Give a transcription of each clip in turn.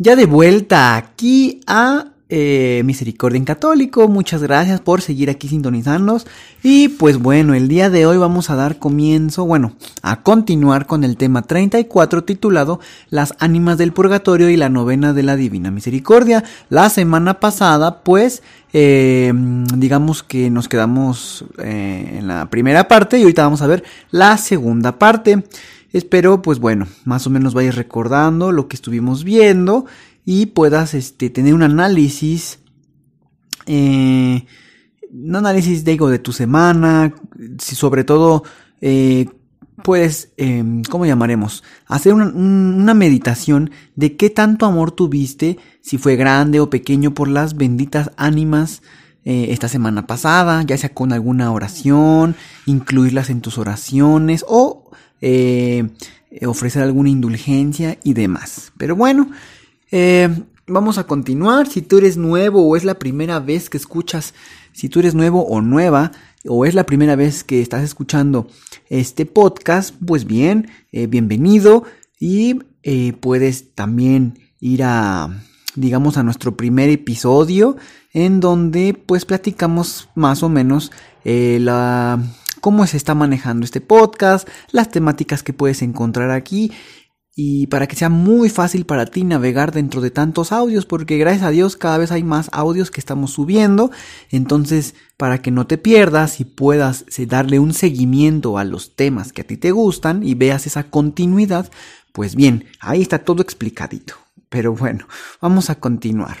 Ya de vuelta aquí a eh, Misericordia en Católico, muchas gracias por seguir aquí sintonizándonos. Y pues bueno, el día de hoy vamos a dar comienzo, bueno, a continuar con el tema 34 titulado Las ánimas del purgatorio y la novena de la Divina Misericordia. La semana pasada, pues, eh, digamos que nos quedamos eh, en la primera parte y ahorita vamos a ver la segunda parte. Espero, pues bueno, más o menos vayas recordando lo que estuvimos viendo y puedas este, tener un análisis, eh, un análisis, digo, de tu semana, si sobre todo eh, puedes, eh, ¿cómo llamaremos? Hacer una, una, meditación de qué tanto amor tuviste, si fue grande o pequeño, por las benditas ánimas eh, esta semana pasada, ya sea con alguna oración, incluirlas en tus oraciones o eh, ofrecer alguna indulgencia y demás. Pero bueno, eh, vamos a continuar. Si tú eres nuevo o es la primera vez que escuchas, si tú eres nuevo o nueva, o es la primera vez que estás escuchando este podcast, pues bien, eh, bienvenido y puedes también ir a, digamos, a nuestro primer episodio en donde pues platicamos más o menos la cómo se está manejando este podcast, las temáticas que puedes encontrar aquí y para que sea muy fácil para ti navegar dentro de tantos audios, porque gracias a Dios cada vez hay más audios que estamos subiendo, entonces para que no te pierdas y puedas eh, darle un seguimiento a los temas que a ti te gustan y veas esa continuidad, pues bien, ahí está todo explicadito. Pero bueno, vamos a continuar.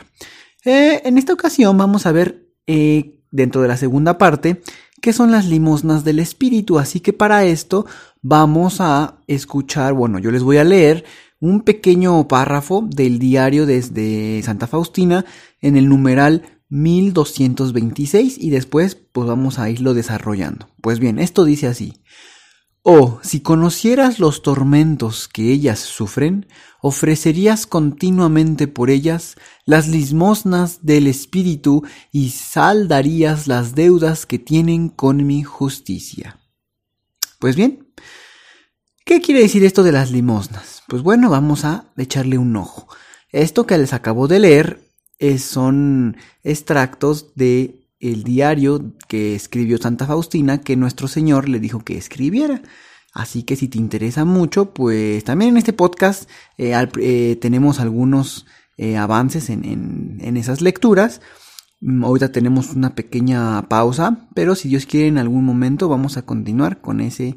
Eh, en esta ocasión vamos a ver eh, dentro de la segunda parte qué son las limosnas del espíritu, así que para esto vamos a escuchar, bueno, yo les voy a leer un pequeño párrafo del diario desde Santa Faustina en el numeral 1226 y después pues vamos a irlo desarrollando. Pues bien, esto dice así. Oh, si conocieras los tormentos que ellas sufren, ofrecerías continuamente por ellas las limosnas del Espíritu y saldarías las deudas que tienen con mi justicia. Pues bien, ¿Qué quiere decir esto de las limosnas? Pues bueno, vamos a echarle un ojo. Esto que les acabo de leer es, son extractos de el diario que escribió Santa Faustina que nuestro Señor le dijo que escribiera. Así que si te interesa mucho, pues también en este podcast eh, eh, tenemos algunos eh, avances en, en esas lecturas. Mm, ahorita tenemos una pequeña pausa, pero si Dios quiere en algún momento vamos a continuar con ese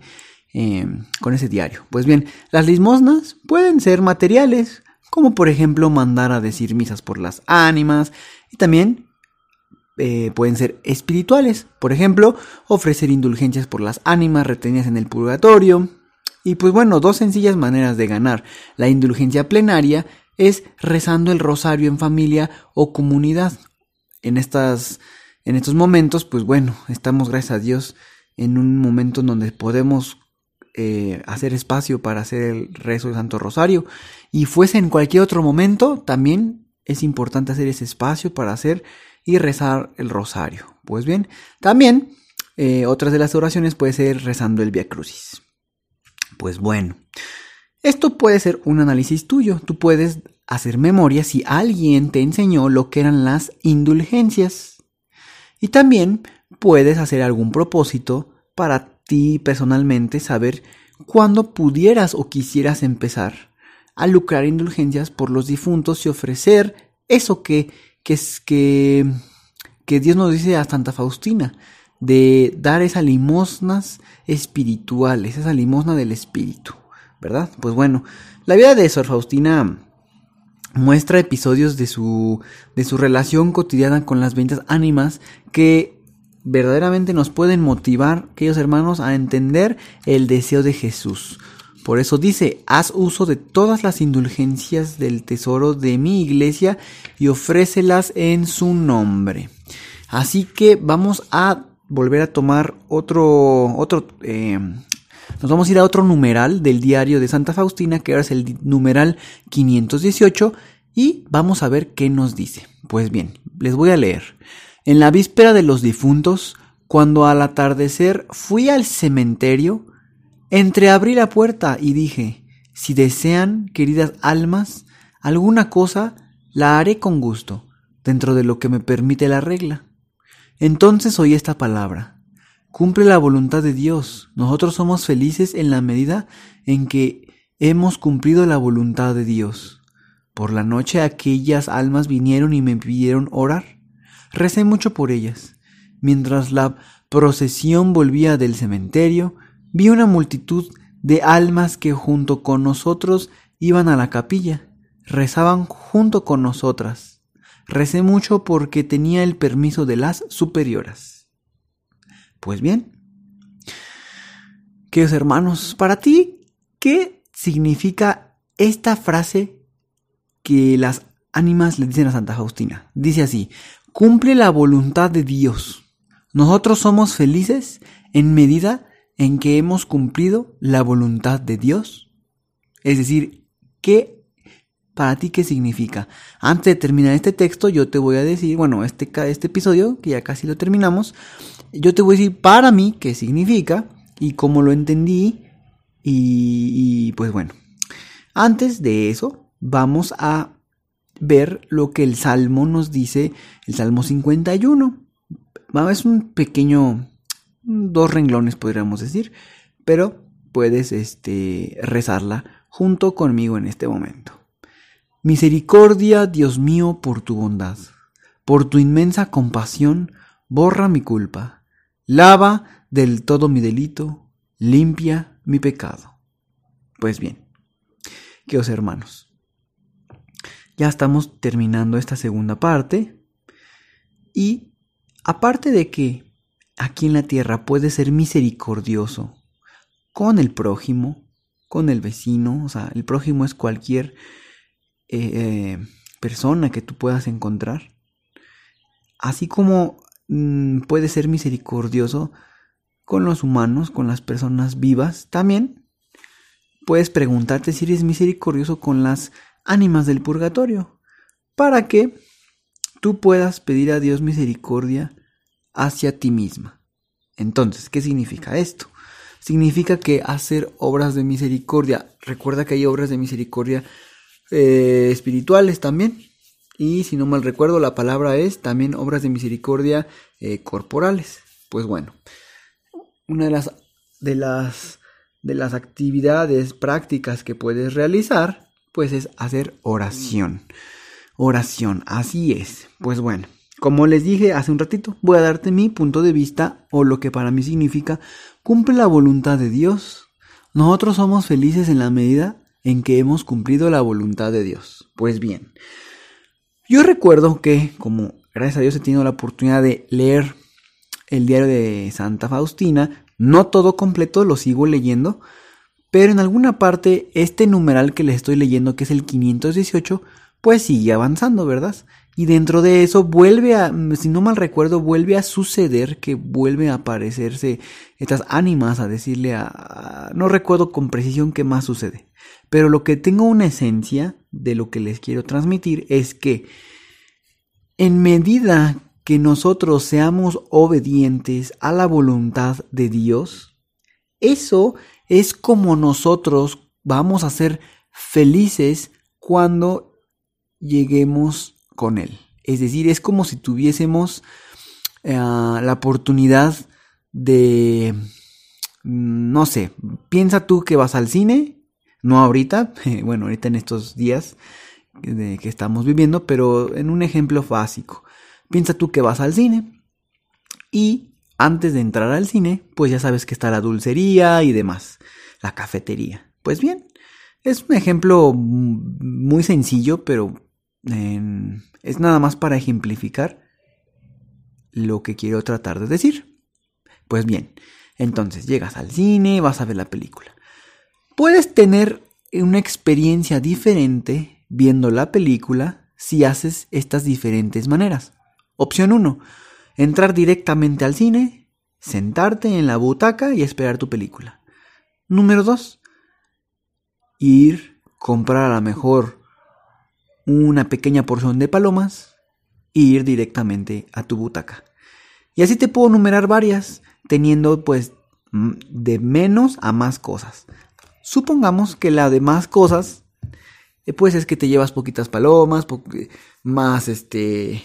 con ese diario. Pues bien, las limosnas pueden ser materiales, como por ejemplo mandar a decir misas por las ánimas, y también eh, pueden ser espirituales, por ejemplo, ofrecer indulgencias por las ánimas retenidas en el purgatorio. Y pues bueno, dos sencillas maneras de ganar la indulgencia plenaria es rezando el rosario en familia o comunidad. En estas en estos momentos, pues bueno, estamos gracias a Dios en un momento en donde podemos eh, hacer espacio para hacer el rezo del Santo Rosario y fuese en cualquier otro momento, también es importante hacer ese espacio para hacer y rezar el rosario. Pues bien, también eh, otras de las oraciones puede ser rezando el Via Crucis. Pues bueno, esto puede ser un análisis tuyo. Tú puedes hacer memoria si alguien te enseñó lo que eran las indulgencias. Y también puedes hacer algún propósito para personalmente saber cuándo pudieras o quisieras empezar a lucrar indulgencias por los difuntos y ofrecer eso que, que, es, que, que Dios nos dice a Santa Faustina, de dar esas limosnas espirituales, esa limosna del espíritu, ¿verdad? Pues bueno, la vida de Sor Faustina muestra episodios de su, de su relación cotidiana con las ventas ánimas que verdaderamente nos pueden motivar, aquellos hermanos, a entender el deseo de Jesús. Por eso dice, haz uso de todas las indulgencias del tesoro de mi iglesia y ofrécelas en su nombre. Así que vamos a volver a tomar otro, otro, eh, nos vamos a ir a otro numeral del diario de Santa Faustina, que ahora es el numeral 518, y vamos a ver qué nos dice. Pues bien, les voy a leer. En la víspera de los difuntos, cuando al atardecer fui al cementerio, entreabrí la puerta y dije, si desean, queridas almas, alguna cosa, la haré con gusto, dentro de lo que me permite la regla. Entonces oí esta palabra. Cumple la voluntad de Dios. Nosotros somos felices en la medida en que hemos cumplido la voluntad de Dios. Por la noche aquellas almas vinieron y me pidieron orar. Recé mucho por ellas. Mientras la procesión volvía del cementerio, vi una multitud de almas que junto con nosotros iban a la capilla, rezaban junto con nosotras. Recé mucho porque tenía el permiso de las superioras. Pues bien, queridos hermanos, para ti, ¿qué significa esta frase que las ánimas le dicen a Santa Faustina? Dice así, cumple la voluntad de Dios. Nosotros somos felices en medida en que hemos cumplido la voluntad de Dios. Es decir, ¿qué para ti qué significa? Antes de terminar este texto, yo te voy a decir, bueno, este, este episodio, que ya casi lo terminamos, yo te voy a decir para mí qué significa y cómo lo entendí. Y, y pues bueno, antes de eso, vamos a ver lo que el Salmo nos dice, el Salmo 51. Es un pequeño, dos renglones podríamos decir, pero puedes este, rezarla junto conmigo en este momento. Misericordia, Dios mío, por tu bondad, por tu inmensa compasión, borra mi culpa, lava del todo mi delito, limpia mi pecado. Pues bien, queridos hermanos, ya estamos terminando esta segunda parte. Y aparte de que aquí en la tierra puede ser misericordioso con el prójimo, con el vecino, o sea, el prójimo es cualquier eh, eh, persona que tú puedas encontrar. Así como mm, puede ser misericordioso con los humanos, con las personas vivas, también puedes preguntarte si eres misericordioso con las ánimas del purgatorio, para que tú puedas pedir a Dios misericordia hacia ti misma. Entonces, ¿qué significa esto? Significa que hacer obras de misericordia, recuerda que hay obras de misericordia eh, espirituales también, y si no mal recuerdo, la palabra es también obras de misericordia eh, corporales. Pues bueno, una de las, de las, de las actividades prácticas que puedes realizar pues es hacer oración. Oración, así es. Pues bueno, como les dije hace un ratito, voy a darte mi punto de vista o lo que para mí significa cumple la voluntad de Dios. Nosotros somos felices en la medida en que hemos cumplido la voluntad de Dios. Pues bien, yo recuerdo que, como gracias a Dios he tenido la oportunidad de leer el diario de Santa Faustina, no todo completo, lo sigo leyendo, pero en alguna parte este numeral que les estoy leyendo, que es el 518, pues sigue avanzando, ¿verdad? Y dentro de eso vuelve a, si no mal recuerdo, vuelve a suceder que vuelve a aparecerse estas ánimas a decirle a, no recuerdo con precisión qué más sucede. Pero lo que tengo una esencia de lo que les quiero transmitir es que en medida que nosotros seamos obedientes a la voluntad de Dios, eso es como nosotros vamos a ser felices cuando lleguemos con Él. Es decir, es como si tuviésemos eh, la oportunidad de, mm, no sé, piensa tú que vas al cine, no ahorita, bueno, ahorita en estos días que estamos viviendo, pero en un ejemplo básico. Piensa tú que vas al cine y antes de entrar al cine, pues ya sabes que está la dulcería y demás, la cafetería. Pues bien, es un ejemplo muy sencillo, pero es nada más para ejemplificar lo que quiero tratar de decir. Pues bien, entonces llegas al cine, vas a ver la película. puedes tener una experiencia diferente viendo la película si haces estas diferentes maneras. Opción 1. Entrar directamente al cine, sentarte en la butaca y esperar tu película. Número 2. Ir, comprar a lo mejor una pequeña porción de palomas e ir directamente a tu butaca. Y así te puedo numerar varias, teniendo pues de menos a más cosas. Supongamos que la de más cosas, eh, pues es que te llevas poquitas palomas, más este,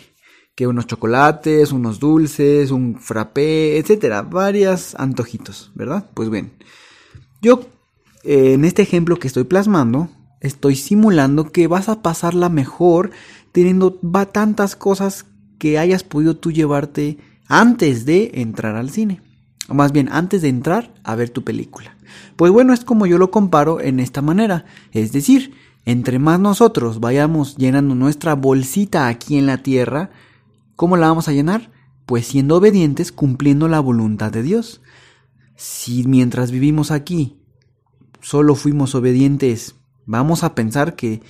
que unos chocolates, unos dulces, un frappé, etcétera, varias antojitos, ¿verdad? Pues bien, yo eh, en este ejemplo que estoy plasmando, estoy simulando que vas a pasarla mejor teniendo tantas cosas que hayas podido tú llevarte antes de entrar al cine. O más bien, antes de entrar a ver tu película. Pues bueno, es como yo lo comparo en esta manera. Es decir, entre más nosotros vayamos llenando nuestra bolsita aquí en la tierra, ¿cómo la vamos a llenar? Pues siendo obedientes, cumpliendo la voluntad de Dios. Si mientras vivimos aquí solo fuimos obedientes Vamos a pensar que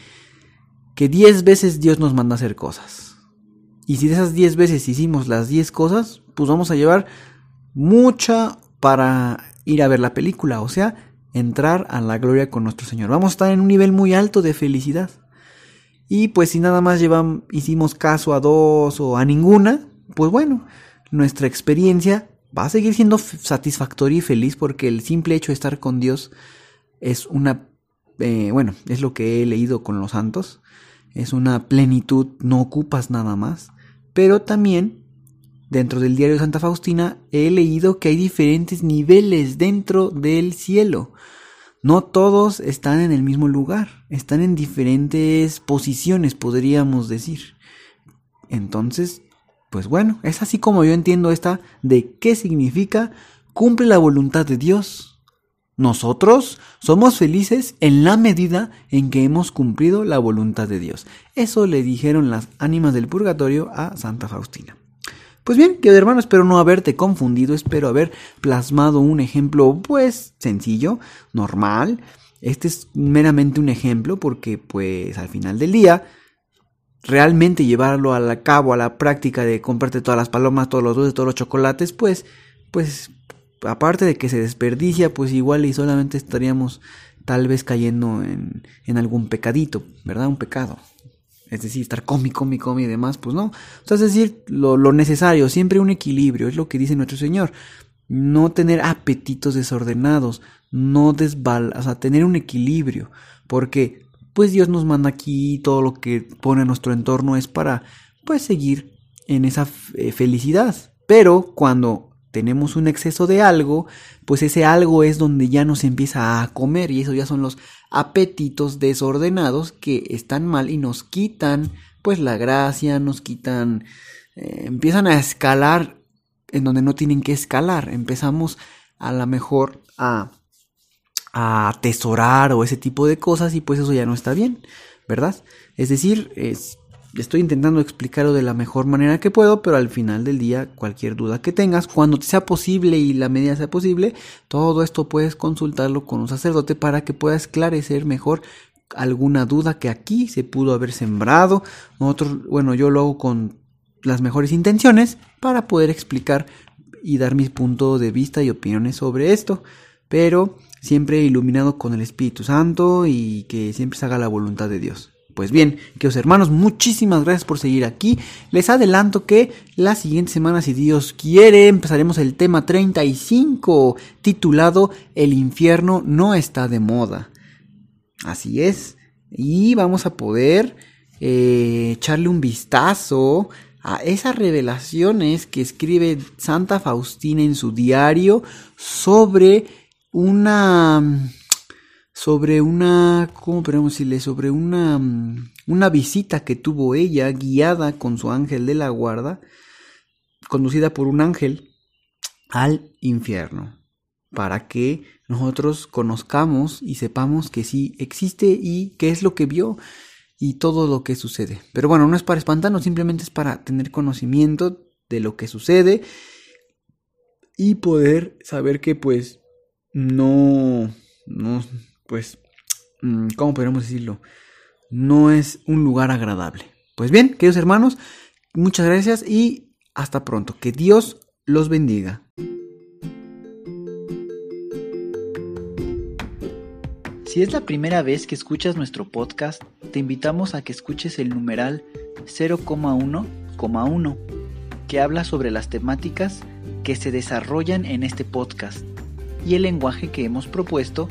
que 10 veces Dios nos manda a hacer cosas. Y si de esas 10 veces hicimos las 10 cosas, pues vamos a llevar mucha para ir a ver la película, o sea, entrar a la gloria con nuestro Señor. Vamos a estar en un nivel muy alto de felicidad. Y pues si nada más llevamos, hicimos caso a dos o a ninguna, pues bueno, nuestra experiencia va a seguir siendo satisfactoria y feliz porque el simple hecho de estar con Dios es una eh, bueno, es lo que he leído con los santos, es una plenitud, no ocupas nada más, pero también dentro del diario de Santa Faustina he leído que hay diferentes niveles dentro del cielo. No todos están en el mismo lugar, están en diferentes posiciones, podríamos decir. Entonces, pues bueno, es así como yo entiendo esta de qué significa cumple la voluntad de Dios. Nosotros somos felices en la medida en que hemos cumplido la voluntad de Dios. Eso le dijeron las ánimas del purgatorio a Santa Faustina. Pues bien, querido hermano, espero no haberte confundido, espero haber plasmado un ejemplo, pues, sencillo, normal. Este es meramente un ejemplo porque, pues, al final del día, realmente llevarlo a cabo, a la práctica de comprarte todas las palomas, todos los dulces, todos los chocolates, pues, pues aparte de que se desperdicia, pues igual y solamente estaríamos tal vez cayendo en, en algún pecadito, ¿verdad? Un pecado. Es decir, estar comi, comi, comi y demás, pues no. O sea, es decir, lo, necesario, siempre un equilibrio, es lo que dice nuestro Señor. No tener apetitos desordenados, no desbal, o sea, tener un equilibrio, porque pues Dios nos manda aquí todo lo que pone en nuestro entorno es para pues seguir en esa eh, felicidad. Pero cuando tenemos un exceso de algo, pues ese algo es donde ya nos empieza a comer y eso ya son los apetitos desordenados que están mal y nos quitan pues la gracia, nos quitan, eh, empiezan a escalar en donde no tienen que escalar, empezamos a lo mejor a, a atesorar o ese tipo de cosas y pues eso ya no está bien, ¿verdad? Es decir, es, Estoy intentando explicarlo de la mejor manera que puedo, pero al final del día, cualquier duda que tengas, cuando te sea posible y la medida sea posible, todo esto puedes consultarlo con un sacerdote para que pueda esclarecer mejor alguna duda que aquí se pudo haber sembrado. Nosotros, bueno, yo lo hago con las mejores intenciones para poder explicar y dar mis puntos de vista y opiniones sobre esto, pero siempre iluminado con el Espíritu Santo y que siempre se haga la voluntad de Dios. Pues bien, queridos hermanos, muchísimas gracias por seguir aquí. Les adelanto que la siguiente semana, si Dios quiere, empezaremos el tema 35, titulado El infierno no está de moda. Así es. Y vamos a poder eh, echarle un vistazo a esas revelaciones que escribe Santa Faustina en su diario sobre una sobre una, ¿cómo podemos decirle? Sobre una, mm, una visita que tuvo ella guiada con su ángel de la guarda, conducida por un ángel al infierno, para que nosotros conozcamos y sepamos que sí existe y qué es lo que vio y todo lo que sucede. Pero bueno, no es para espantarnos, simplemente es para tener conocimiento de lo que sucede y poder saber que pues no, no pues, mm, ¿cómo podríamos decirlo? No es un lugar agradable. Pues bien, queridos hermanos, muchas gracias y hasta pronto. Que Dios los bendiga. Si es la primera vez que escuchas nuestro podcast, te invitamos a que escuches el numeral 0,1,1, que habla sobre las temáticas que se desarrollan en este podcast y el lenguaje que hemos propuesto